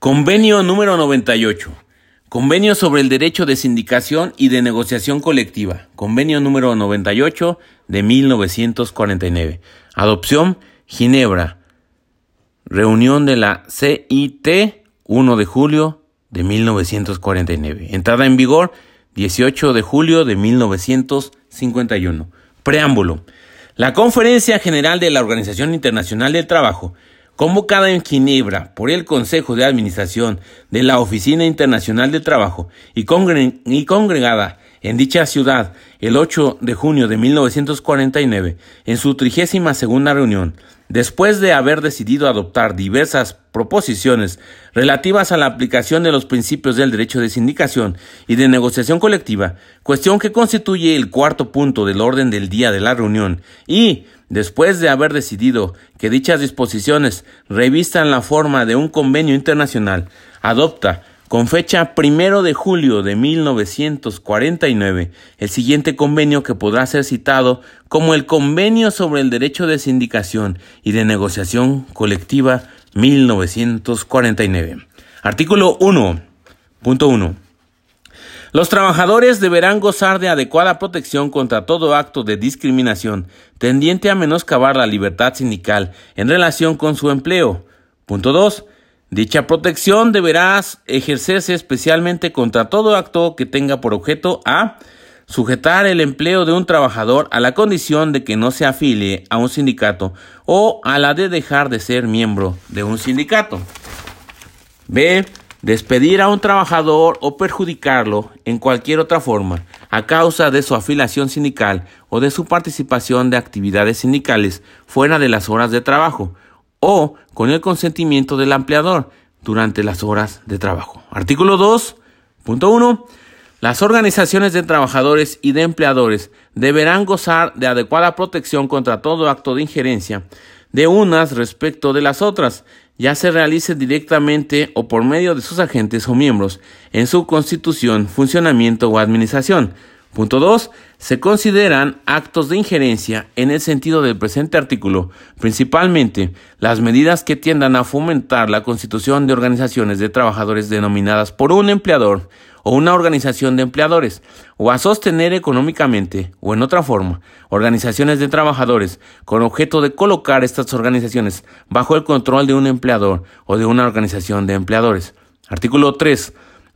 Convenio número 98. Convenio sobre el derecho de sindicación y de negociación colectiva. Convenio número 98 de 1949. Adopción Ginebra. Reunión de la CIT 1 de julio de 1949. Entrada en vigor 18 de julio de 1951. Preámbulo. La Conferencia General de la Organización Internacional del Trabajo convocada en Ginebra por el Consejo de Administración de la Oficina Internacional de Trabajo y, congregada en dicha ciudad el 8 de junio de 1949 en su trigésima segunda reunión, Después de haber decidido adoptar diversas proposiciones relativas a la aplicación de los principios del derecho de sindicación y de negociación colectiva, cuestión que constituye el cuarto punto del orden del día de la reunión, y después de haber decidido que dichas disposiciones revistan la forma de un convenio internacional, adopta con fecha primero de julio de 1949, el siguiente convenio que podrá ser citado como el Convenio sobre el Derecho de Sindicación y de Negociación Colectiva 1949. Artículo 1.1. Los trabajadores deberán gozar de adecuada protección contra todo acto de discriminación tendiente a menoscabar la libertad sindical en relación con su empleo. Punto 2. Dicha protección deberá ejercerse especialmente contra todo acto que tenga por objeto a sujetar el empleo de un trabajador a la condición de que no se afilie a un sindicato o a la de dejar de ser miembro de un sindicato. B. Despedir a un trabajador o perjudicarlo en cualquier otra forma a causa de su afiliación sindical o de su participación de actividades sindicales fuera de las horas de trabajo o con el consentimiento del empleador durante las horas de trabajo. Artículo 2.1. Las organizaciones de trabajadores y de empleadores deberán gozar de adecuada protección contra todo acto de injerencia de unas respecto de las otras, ya se realice directamente o por medio de sus agentes o miembros en su constitución, funcionamiento o administración, Punto 2. Se consideran actos de injerencia en el sentido del presente artículo, principalmente las medidas que tiendan a fomentar la constitución de organizaciones de trabajadores denominadas por un empleador o una organización de empleadores, o a sostener económicamente o en otra forma organizaciones de trabajadores con objeto de colocar estas organizaciones bajo el control de un empleador o de una organización de empleadores. Artículo 3.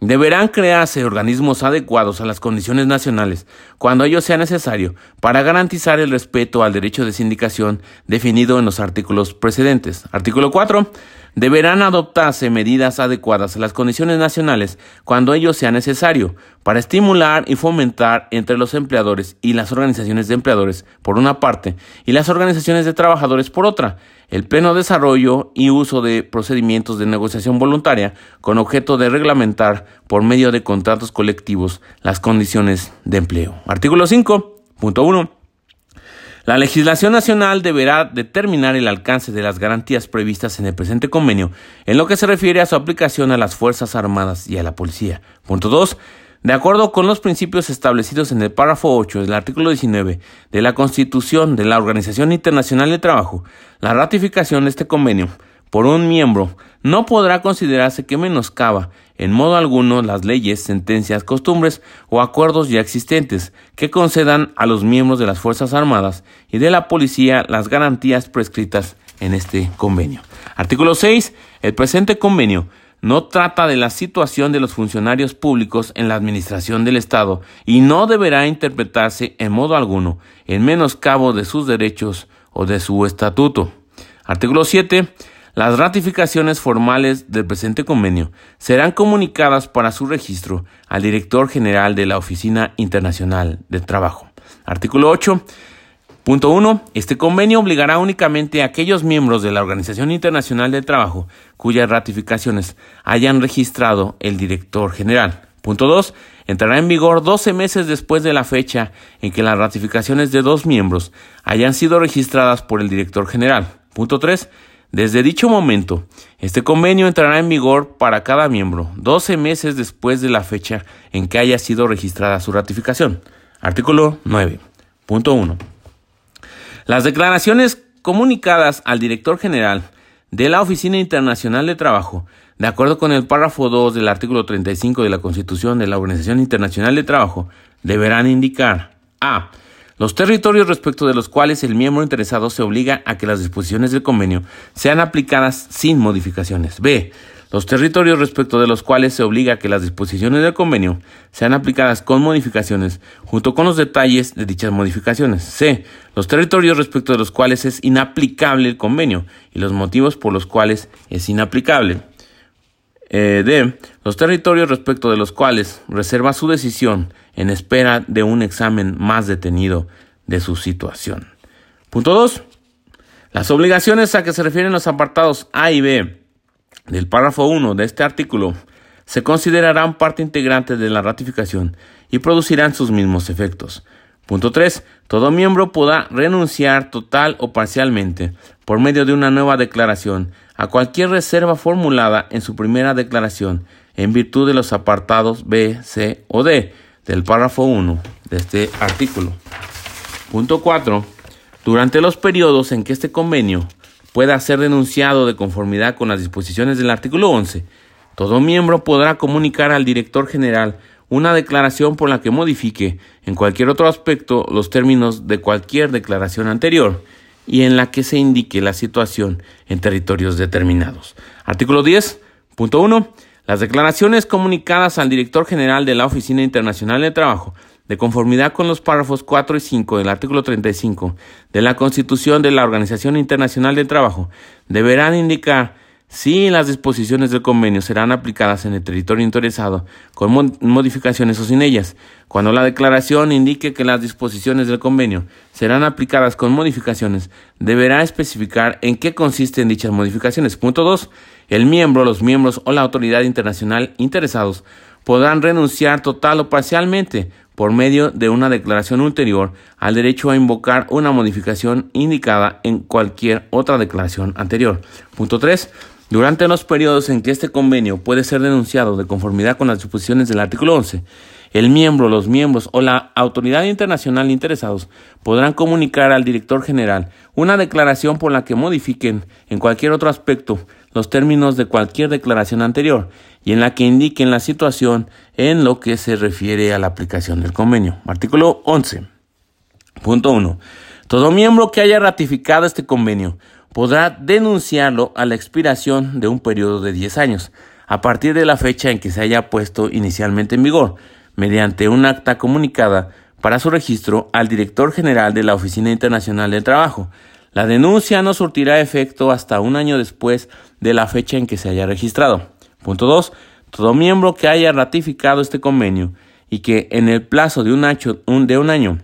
Deberán crearse organismos adecuados a las condiciones nacionales cuando ello sea necesario para garantizar el respeto al derecho de sindicación definido en los artículos precedentes. Artículo 4. Deberán adoptarse medidas adecuadas a las condiciones nacionales cuando ello sea necesario para estimular y fomentar entre los empleadores y las organizaciones de empleadores por una parte y las organizaciones de trabajadores por otra el pleno desarrollo y uso de procedimientos de negociación voluntaria con objeto de reglamentar por medio de contratos colectivos las condiciones de empleo. Artículo 5.1. La legislación nacional deberá determinar el alcance de las garantías previstas en el presente convenio en lo que se refiere a su aplicación a las Fuerzas Armadas y a la Policía. Punto 2. De acuerdo con los principios establecidos en el párrafo 8 del artículo 19 de la Constitución de la Organización Internacional de Trabajo, la ratificación de este convenio por un miembro no podrá considerarse que menoscaba en modo alguno las leyes, sentencias, costumbres o acuerdos ya existentes que concedan a los miembros de las Fuerzas Armadas y de la Policía las garantías prescritas en este convenio. Artículo 6. El presente convenio no trata de la situación de los funcionarios públicos en la administración del Estado y no deberá interpretarse en modo alguno en menoscabo de sus derechos o de su estatuto. Artículo 7. Las ratificaciones formales del presente convenio serán comunicadas para su registro al director general de la Oficina Internacional del Trabajo. Artículo 8. Punto 1. Este convenio obligará únicamente a aquellos miembros de la Organización Internacional del Trabajo cuyas ratificaciones hayan registrado el director general. Punto 2. Entrará en vigor 12 meses después de la fecha en que las ratificaciones de dos miembros hayan sido registradas por el director general. Punto 3. Desde dicho momento, este convenio entrará en vigor para cada miembro 12 meses después de la fecha en que haya sido registrada su ratificación. Artículo 9. Punto 1. Las declaraciones comunicadas al director general de la Oficina Internacional de Trabajo, de acuerdo con el párrafo 2 del artículo 35 de la Constitución de la Organización Internacional de Trabajo, deberán indicar a. Los territorios respecto de los cuales el miembro interesado se obliga a que las disposiciones del convenio sean aplicadas sin modificaciones. B. Los territorios respecto de los cuales se obliga a que las disposiciones del convenio sean aplicadas con modificaciones, junto con los detalles de dichas modificaciones. C. Los territorios respecto de los cuales es inaplicable el convenio y los motivos por los cuales es inaplicable. Eh, D. Los territorios respecto de los cuales reserva su decisión en espera de un examen más detenido de su situación. Punto 2. Las obligaciones a que se refieren los apartados A y B del párrafo 1 de este artículo se considerarán parte integrante de la ratificación y producirán sus mismos efectos. Punto 3. Todo miembro podrá renunciar total o parcialmente por medio de una nueva declaración a cualquier reserva formulada en su primera declaración en virtud de los apartados B, C o D del párrafo 1 de este artículo. Punto 4. Durante los periodos en que este convenio pueda ser denunciado de conformidad con las disposiciones del artículo 11, todo miembro podrá comunicar al director general una declaración por la que modifique en cualquier otro aspecto los términos de cualquier declaración anterior y en la que se indique la situación en territorios determinados. Artículo 10.1. Las declaraciones comunicadas al director general de la Oficina Internacional de Trabajo de conformidad con los párrafos 4 y 5 del artículo 35 de la Constitución de la Organización Internacional del Trabajo, deberán indicar si las disposiciones del convenio serán aplicadas en el territorio interesado con modificaciones o sin ellas. Cuando la declaración indique que las disposiciones del convenio serán aplicadas con modificaciones, deberá especificar en qué consisten dichas modificaciones. Punto 2. El miembro, los miembros o la autoridad internacional interesados podrán renunciar total o parcialmente por medio de una declaración ulterior al derecho a invocar una modificación indicada en cualquier otra declaración anterior. Punto 3. Durante los periodos en que este convenio puede ser denunciado de conformidad con las disposiciones del artículo 11, el miembro, los miembros o la autoridad internacional interesados podrán comunicar al director general una declaración por la que modifiquen en cualquier otro aspecto los términos de cualquier declaración anterior y en la que indiquen la situación en lo que se refiere a la aplicación del convenio. Artículo 11. Punto 1. Todo miembro que haya ratificado este convenio podrá denunciarlo a la expiración de un periodo de 10 años, a partir de la fecha en que se haya puesto inicialmente en vigor, mediante un acta comunicada para su registro al director general de la Oficina Internacional del Trabajo. La denuncia no surtirá efecto hasta un año después de la fecha en que se haya registrado. Punto 2. Todo miembro que haya ratificado este convenio y que en el plazo de un, año, de un año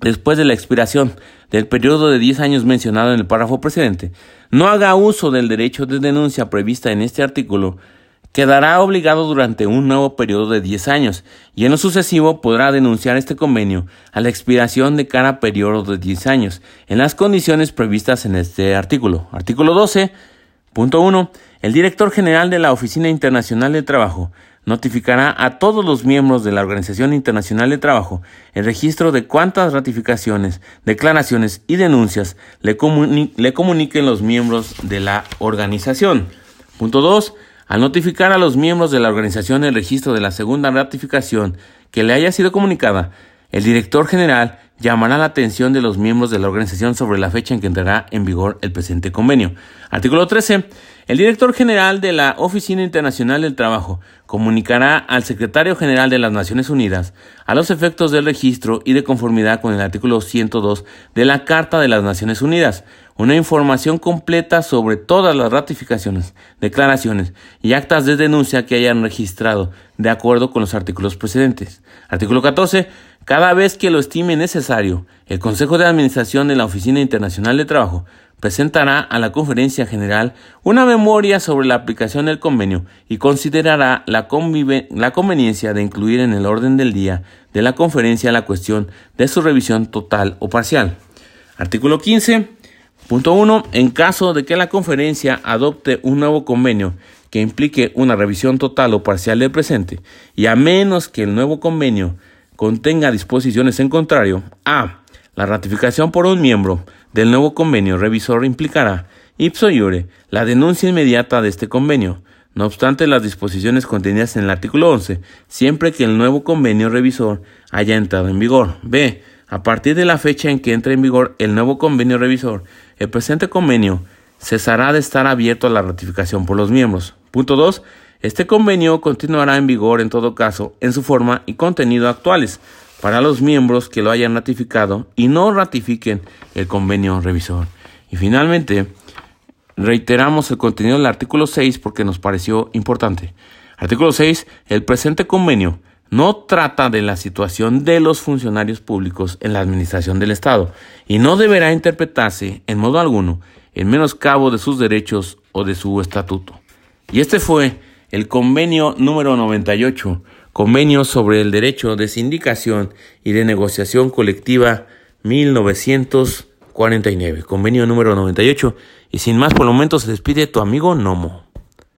después de la expiración del periodo de 10 años mencionado en el párrafo precedente, no haga uso del derecho de denuncia prevista en este artículo, quedará obligado durante un nuevo periodo de 10 años y en lo sucesivo podrá denunciar este convenio a la expiración de cada periodo de 10 años en las condiciones previstas en este artículo. Artículo 12. Punto 1. El director general de la Oficina Internacional de Trabajo notificará a todos los miembros de la Organización Internacional de Trabajo el registro de cuántas ratificaciones, declaraciones y denuncias le, comuniquen los miembros de la organización. Punto 2. Al notificar a los miembros de la organización el registro de la segunda ratificación que le haya sido comunicada, el director general llamará la atención de los miembros de la organización sobre la fecha en que entrará en vigor el presente convenio. Artículo 13. El director general de la Oficina Internacional del Trabajo comunicará al secretario general de las Naciones Unidas a los efectos del registro y de conformidad con el artículo 102 de la Carta de las Naciones Unidas una información completa sobre todas las ratificaciones, declaraciones y actas de denuncia que hayan registrado de acuerdo con los artículos precedentes. Artículo 14. Cada vez que lo estime necesario, el Consejo de Administración de la Oficina Internacional de Trabajo presentará a la Conferencia General una memoria sobre la aplicación del convenio y considerará la, conveniencia de incluir en el orden del día de la conferencia la cuestión de su revisión total o parcial. Artículo 15. Punto 1. En caso de que la conferencia adopte un nuevo convenio que implique una revisión total o parcial del presente, y a menos que el nuevo convenio contenga disposiciones en contrario, A. La ratificación por un miembro del nuevo convenio revisor implicará Ipso iure, la denuncia inmediata de este convenio. No obstante las disposiciones contenidas en el artículo 11, siempre que el nuevo convenio revisor haya entrado en vigor. B. A partir de la fecha en que entre en vigor el nuevo convenio revisor, el presente convenio cesará de estar abierto a la ratificación por los miembros. Punto 2. Este convenio continuará en vigor en todo caso en su forma y contenido actuales para los miembros que lo hayan ratificado y no ratifiquen el convenio revisor. Y finalmente, reiteramos el contenido del artículo 6 porque nos pareció importante. Artículo 6. El presente convenio no trata de la situación de los funcionarios públicos en la administración del Estado y no deberá interpretarse en modo alguno en menoscabo de sus derechos o de su estatuto. Y este fue el convenio número 98, convenio sobre el derecho de sindicación y de negociación colectiva 1949, convenio número 98. Y sin más por el momento se despide tu amigo Nomo.